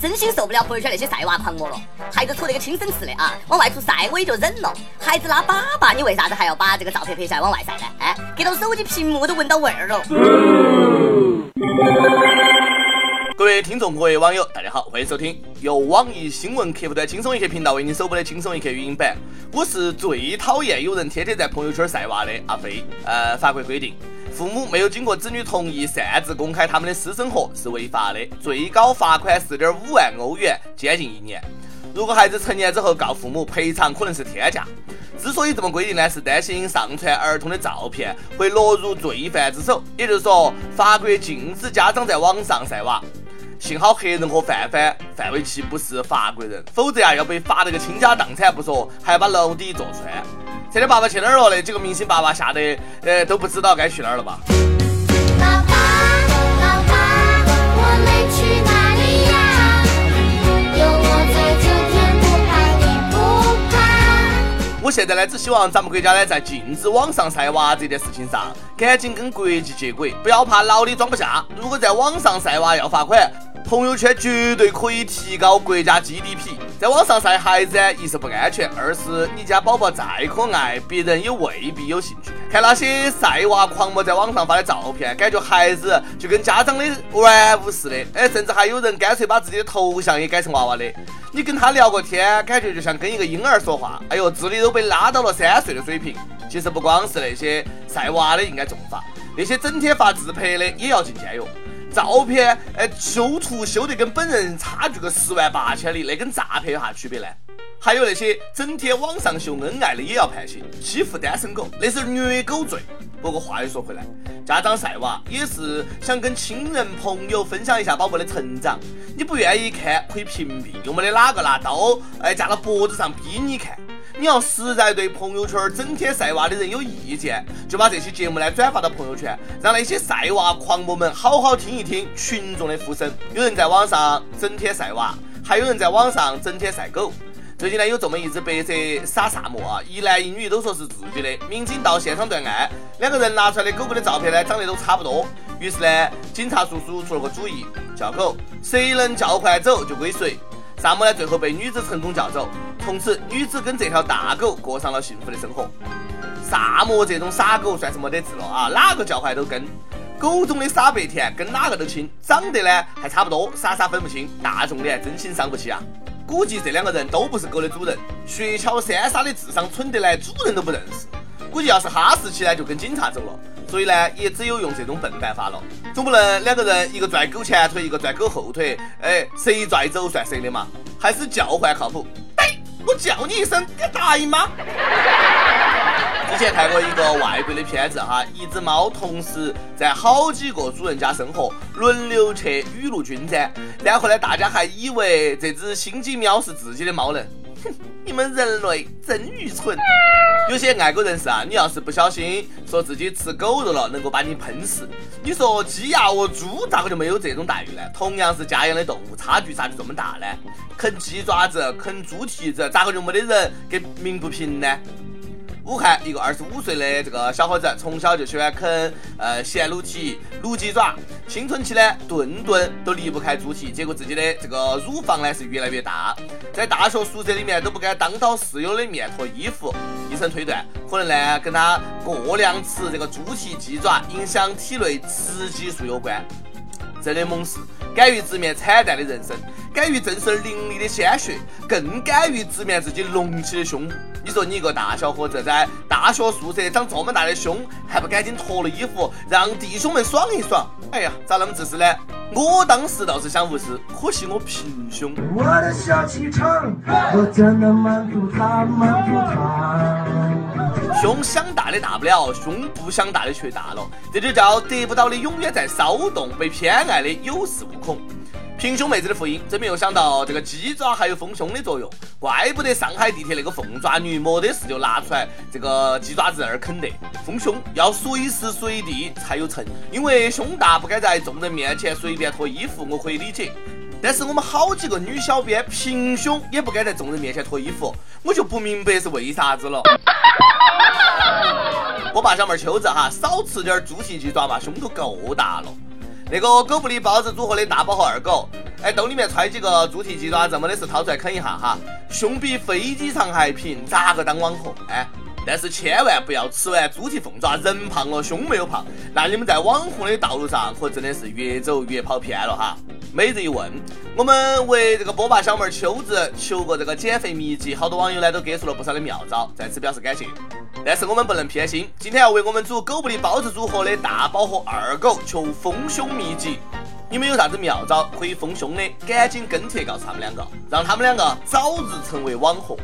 真心受不了朋友圈那些晒娃狂魔了。孩子图那个亲生吃的啊，往外出晒我也就忍了。孩子拉粑粑，你为啥子还要把这个照片拍下来往外晒呢？哎，给到手机屏幕都闻到味儿了。各位听众、各位网友，大家好，欢迎收听由网易新闻客户端轻松一刻频道为您首播的轻松一刻语音版。我是最讨厌有人天天在朋友圈晒娃的阿飞。呃，法规规定，父母没有经过子女同意擅自公开他们的私生活是违法的，最高罚款四点五万欧元，监禁一年。如果孩子成年之后告父母，赔偿可能是天价。之所以这么规定呢，是担心上传儿童的照片会落入罪犯之手，也就是说，法国禁止家长在网上晒娃。幸好黑人和范范范玮琪不是法国人，否则呀要被罚得个倾家荡产不说，还要把楼底坐穿。这天爸爸去哪儿了？那几个明星爸爸吓得呃都不知道该去哪儿了吧？我现在呢，只希望咱们国家呢，在禁止网上晒娃这件事情上，赶紧跟国际接轨，不要怕牢里装不下。如果在网上晒娃要罚款。朋友圈绝对可以提高国家 GDP。在网上晒孩子，一是不安全，二是你家宝宝再可爱，别人也未必有兴趣看。那些晒娃狂魔在网上发的照片，感觉孩子就跟家长的玩物似的。哎，甚至还有人干脆把自己的头像也改成娃娃的。你跟他聊个天，感觉就像跟一个婴儿说话。哎呦，智力都被拉到了三岁的水平。其实不光是那些晒娃的应该重罚，那些整天发自拍的也要进监狱。照片，哎，修图修得跟本人差距个十万八千里，那跟诈骗有啥区别呢？还有那些整天网上秀恩爱的也要判刑，欺负单身狗那是虐狗罪。不过话又说回来，家长晒娃也是想跟亲人朋友分享一下宝宝的成长，你不愿意看可以屏蔽，又没得哪个拿刀哎架到脖子上逼你看。你要实在对朋友圈整天晒娃的人有意见，就把这期节目呢转发到朋友圈，让那些晒娃狂魔们好好听一听群众的呼声。有人在网上整天晒娃，还有人在网上整天晒狗。最近呢，有这么一只白色傻萨摩啊，一男一女都说是自己的。民警到现场断案，两个人拿出来的狗狗的照片呢，长得都差不多。于是呢，警察叔叔出了个主意，叫狗，谁能叫唤走就归谁。萨摩呢，最后被女子成功叫走。从此，女子跟这条大狗过上了幸福的生活。萨摩这种傻狗算是没得治了啊，哪个叫唤都跟。狗中的傻白甜跟哪个都亲，长得呢还差不多，傻傻分不清。大众脸真心伤不起啊！估计这两个人都不是狗的主人，雪橇三傻的智商蠢得来主人都不认识。估计要是哈士奇呢，就跟警察走了。所以呢，也只有用这种笨办法了。总不能两个人一个拽狗前腿，一个拽狗后腿，哎，谁拽走算谁的嘛？还是叫唤靠谱。我叫你一声，敢答应吗？之前看过一个外国的片子哈，一只猫同时在好几个主人家生活，轮流去雨露均沾，然后呢，大家还以为这只心机喵是自己的猫呢。你们人类真愚蠢。有些爱国人士啊，你要是不小心说自己吃狗肉了，能够把你喷死。你说鸡鸭鹅猪咋个就没有这种待遇呢？同样是家养的动物，差距咋就这么大呢？啃鸡爪子，啃猪蹄子，咋个就没得人给鸣不平呢？武汉一个二十五岁的这个小伙子，从小就喜欢啃呃咸卤蹄、卤鸡爪，青春期呢顿顿都离不开猪蹄，结果自己的这个乳房呢是越来越大，在大学宿舍里面都不敢当着室友的面脱衣服。医生推断，可能呢跟他过量吃这个猪蹄、鸡爪，影响体内雌激素有关。真的猛士，敢于直面惨淡的人生，敢于正视淋漓的鲜血，更敢于直面自己隆起的胸。你说你一个大小伙子在大学宿舍长这么大的胸，还不赶紧脱了衣服让弟兄们爽一爽？哎呀，咋那么自私呢？我当时倒是想无视，可惜我平胸。我的小气场，我真的满足他，满足他。胸想大的大不了，胸不想大的却大了，这就叫得不到的永远在骚动，被偏爱的有恃无恐。平胸妹子的福音，真没有想到这个鸡爪还有丰胸的作用，怪不得上海地铁那个凤爪女没得事就拿出来这个鸡爪子那儿啃的。丰胸要随时随地才有诚意，因为胸大不该在众人面前随便脱衣服，我可以理解。但是我们好几个女小编平胸也不敢在众人面前脱衣服，我就不明白是为啥子了。我爸小妹秋子哈，少吃点猪蹄鸡爪嘛，胸都够大了。那个狗不理包子组合的大宝和二狗，哎，兜里面揣几个猪蹄鸡爪这么的是掏出来啃一下哈。胸比飞机场还平，咋个当网红？哎，但是千万不要吃完猪蹄凤爪，人胖了胸没有胖，那你们在网红的道路上可真的是越走越跑偏了哈。每日一问，我们为这个波霸小妹儿秋子求过这个减肥秘籍，好多网友呢都给出了不少的妙招，在此表示感谢。但是我们不能偏心，今天要为我们组狗不理包子组合的大宝和二狗求丰胸秘籍。你们有啥子妙招可以丰胸的？赶紧跟帖告诉他们两个，让他们两个早日成为网红。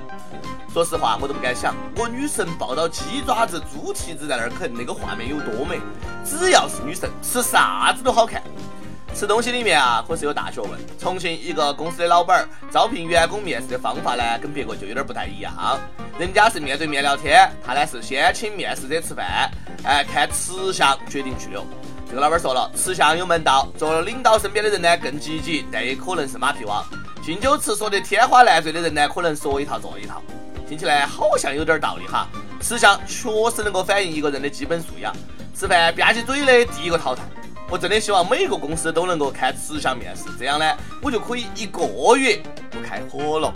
说实话，我都不敢想，我女神抱到鸡爪子、猪蹄子在那儿啃，那个画面有多美。只要是女神，吃啥子都好看。吃东西里面啊，可是有大学问。重庆一个公司的老板儿招聘员工面试的方法呢，跟别个就有点不太一样。人家是面对面聊天，他呢是先请面试者吃饭，哎，看吃相决定去留。这个老板说了，吃相有门道，做了领导身边的人呢更积极，但也可能是马屁王。敬酒词说的天花乱坠的人呢，可能说一套做一套。听起来好像有点道理哈。吃相确实能够反映一个人的基本素养。吃饭吧唧嘴的，第一个淘汰。我真的希望每个公司都能够看吃相面试，这样呢，我就可以一个月不开火了。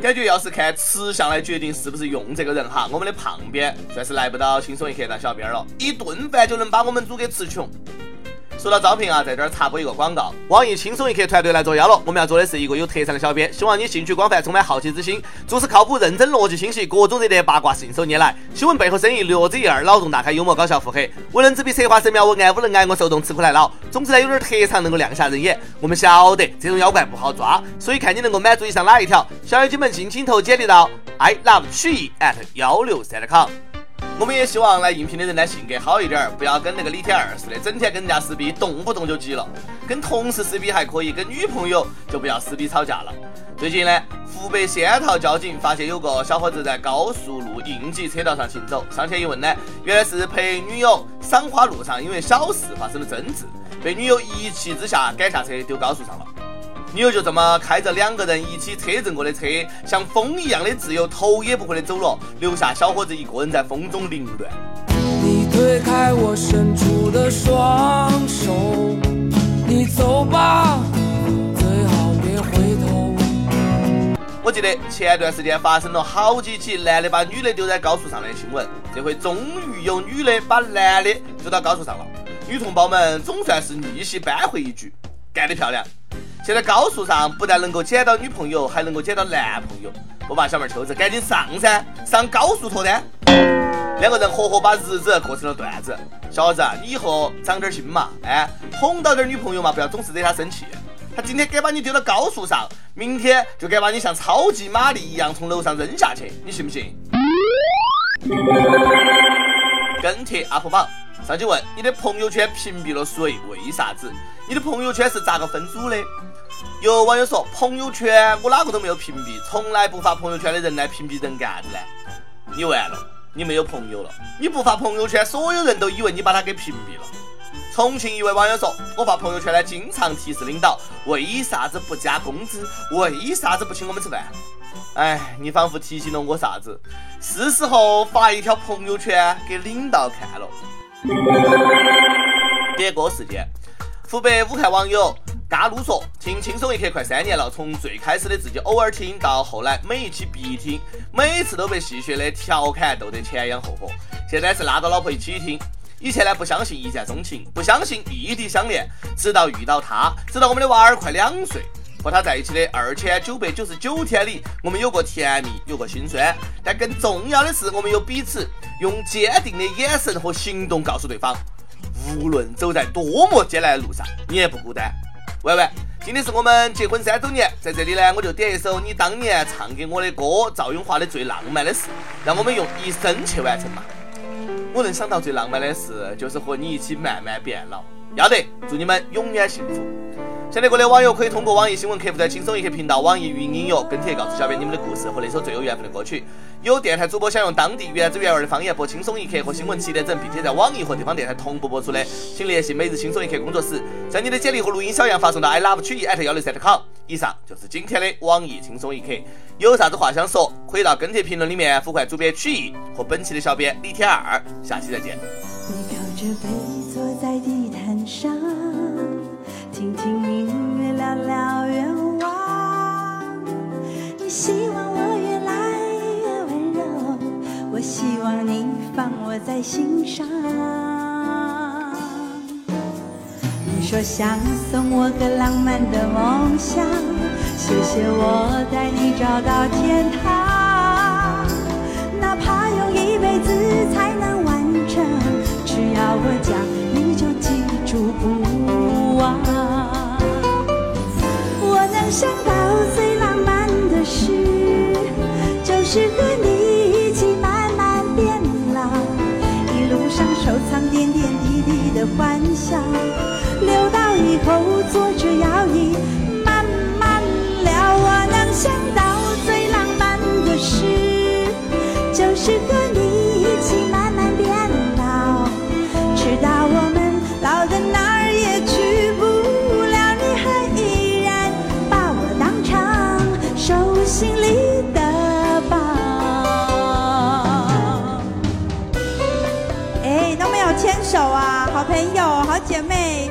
感觉要是看吃相来决定是不是用这个人哈，我们的胖边算是来不到轻松一刻当小编了，一顿饭就能把我们组给吃穷。说到招聘啊，在这儿插播一个广告，网易轻松一刻团队来作妖了。我们要做的是一个有特长的小编，希望你兴趣广泛，充满好奇之心，做事靠谱、认真、逻辑清晰，各种热点八卦信手拈来，新闻背后深意略知一二，脑洞大开，幽默搞笑腹黑，文能执笔策划神妙文案，无能挨我受冻吃苦耐劳。总之呢，有点特长能够亮瞎人眼。我们晓得这种妖怪不好抓，所以看你能够满足以上哪一条，小妖精们尽情投简历到 i love 曲艺 at 幺六三 com。我们也希望来应聘的人呢性格好一点儿，不要跟那个李天二似的，整天跟人家撕逼，动不动就急了。跟同事撕逼还可以，跟女朋友就不要撕逼吵架了。最近呢，湖北仙桃交警发现有个小伙子在高速路应急车道上行走，上前一问呢，原来是陪女友赏花路上因为小事发生了争执，被女友一气之下赶下车丢高速上了。女友就这么开着两个人一起车震过的车，像风一样的自由，头也不回的走了，留下小伙子一个人在风中凌乱。你推开我伸出的双手，你走吧，最好别回头。我记得前段时间发生了好几起男的把女的丢在高速上的新闻，这回终于有女的把男的丢到高速上了，女同胞们总算是逆袭扳回一局，干得漂亮！现在高速上不但能够捡到女朋友，还能够捡到男朋友。我把小妹秋子赶紧上噻，上高速脱单。两个人合伙把日子过成了段子。小伙子，你以后长点心嘛，哎，哄到点女朋友嘛，不要总是惹她生气。她今天敢把你丢到高速上，明天就该把你像超级玛丽一样从楼上扔下去，你信不信？跟帖 UP 榜，上去问你的朋友圈屏蔽了谁？为啥子？你的朋友圈是咋个分组的？有网友说，朋友圈我哪个都没有屏蔽，从来不发朋友圈的人来屏蔽人干啥子呢？你完了，你没有朋友了。你不发朋友圈，所有人都以为你把他给屏蔽了。重庆一位网友说，我发朋友圈呢，经常提示领导，为啥子不加工资？为啥子不请我们吃饭？哎，你仿佛提醒了我啥子？是时候发一条朋友圈给领导看了。点歌时间，湖北武汉网友。嘎噜说：“听轻松一刻快三年了，从最开始的自己偶尔听到后来每一期必听，每次都被戏谑的调侃逗得前仰后合。现在是拉着老婆一起听。以前呢不相信一见钟情，不相信异地相恋，直到遇到他，直到我们的娃儿快两岁，和他在一起的二千九百九十九天里，我们有过甜蜜，有过心酸，但更重要的是，我们有彼此用坚定的眼神和行动告诉对方，无论走在多么艰难的路上，你也不孤单。”喂喂，今天是我们结婚三周年，在这里呢，我就点一首你当年唱给我的歌，赵咏华的《最浪漫的事》，让我们用一生去完成吧。我能想到最浪漫的事，就是和你一起慢慢变老。要得，祝你们永远幸福。想得过的网友可以通过网易新闻客户端“轻松一刻”频道、网易云音乐跟帖告诉小编你们的故事和那首最有缘分的歌曲。有电台主播想用当地原汁原味的方言播《轻松一刻》和新闻七点整，并且在网易和地方电台同步播出的，请联系每日轻松一刻工作室，将你的简历和录音小样发送到 i love 曲艺 at 幺六三 com。以上就是今天的网易轻松一刻，有啥子话想说，可以到跟帖评论里面呼唤主编曲艺和本期的小编李天二。下期再见。你靠着听听音乐。了愿望。你希望我越来越温柔，我希望你放我在心上。你说想送我个浪漫的梦想，谢谢我带你找到天堂，哪怕用一辈子才能完成，只要我讲，你就记住不想收藏点点滴滴的欢笑，留到以后坐着摇椅慢慢聊。我能想到最手啊，好朋友、好姐妹。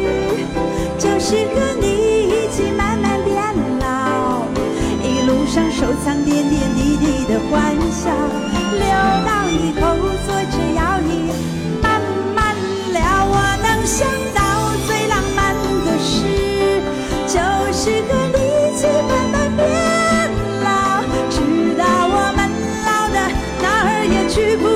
哪